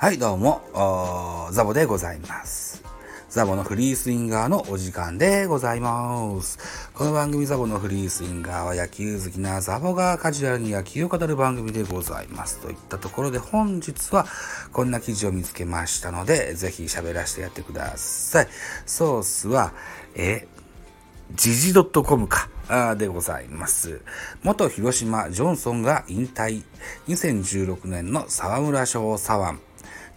はい、どうも、ザボでございます。ザボのフリースインガーのお時間でございます。この番組ザボのフリースインガーは野球好きなザボがカジュアルに野球を語る番組でございます。といったところで本日はこんな記事を見つけましたので、ぜひ喋らせてやってください。ソースは、え、時事 .com か。でございます。元広島ジョンソンが引退。2016年の沢村賞左腕。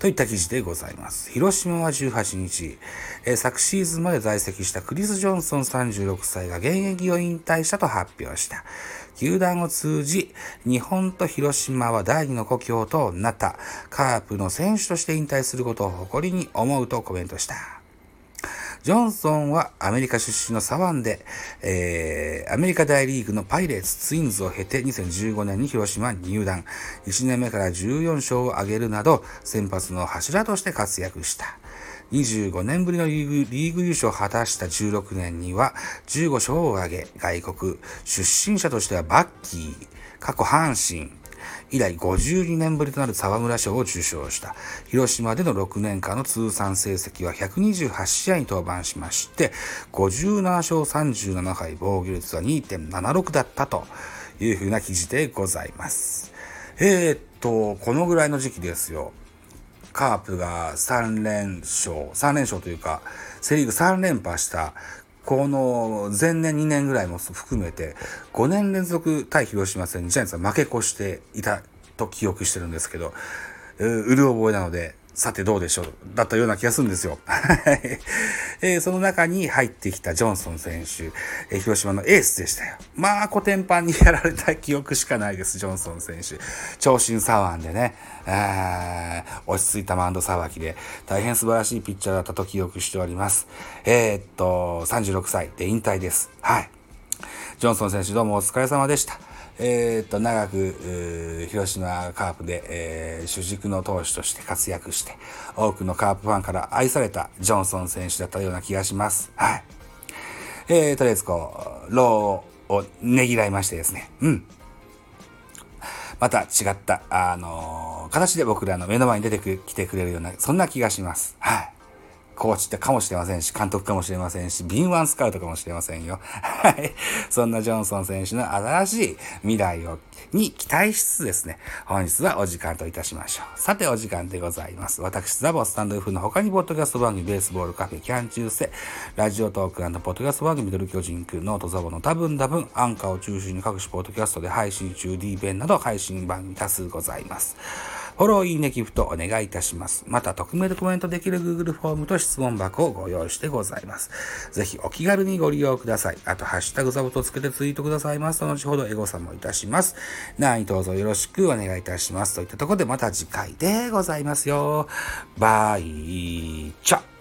といった記事でございます。広島は18日、え、昨シーズンまで在籍したクリス・ジョンソン36歳が現役を引退したと発表した。球団を通じ、日本と広島は第二の故郷となったカープの選手として引退することを誇りに思うとコメントした。ジョンソンはアメリカ出身の左腕で、えー、アメリカ大リーグのパイレーツ、ツインズを経て2015年に広島に入団。1年目から14勝を挙げるなど、先発の柱として活躍した。25年ぶりのリーグリーグ優勝を果たした16年には15勝を挙げ、外国出身者としてはバッキー、過去阪神、以来52年ぶりとなる沢村賞を受賞した。広島での6年間の通算成績は128試合に登板しまして、57勝37敗、防御率は2.76だったというふうな記事でございます。えー、っと、このぐらいの時期ですよ。カープが3連勝、3連勝というか、セリーグ3連覇したこの前年2年ぐらいも含めて5年連続対広島戦にジャイアンツは負け越していたと記憶してるんですけど、うる覚えなので、さてどうでしょう？だったような気がするんですよ。えー、その中に入ってきたジョンソン選手、えー、広島のエースでしたよ。まあ、コテンパンにやられた記憶しかないです、ジョンソン選手。長身左腕でね、落ち着いたマウンドさばきで、大変素晴らしいピッチャーだったと記憶しております。えー、っと、36歳で引退です。はい。ジョンソン選手どうもお疲れ様でした。えー、っと、長く、広島カープで、えー、主軸の投手として活躍して、多くのカープファンから愛されたジョンソン選手だったような気がします。はい。えー、とりあえずこう、ローをねぎらいましてですね。うん。また違った、あのー、形で僕らの目の前に出てきてくれるような、そんな気がします。はい。コーチってかもしれませんし、監督かもしれませんし、敏腕スカウトかもしれませんよ。はい。そんなジョンソン選手の新しい未来を、に期待しつつですね、本日はお時間といたしましょう。さてお時間でございます。私、ザボスタンド F の他に、ポッドキャスト番組、ベースボールカフェ、キャン中世、ラジオトークポッドキャスト番組、ミドル巨人区、ノートザボの多分多分、アンカーを中心に各種ポッドキャストで配信中、D 弁など配信番組多数ございます。フォロー、いいね、ギフトお願いいたします。また、匿名でコメントできる Google フォームと質問箱をご用意してございます。ぜひお気軽にご利用ください。あと、ハッシュタグザボとつけてツイートくださいますと、後ほどエゴさんもいたします。何どうぞよろしくお願いいたします。といったところでまた次回でございますよ。バイチャ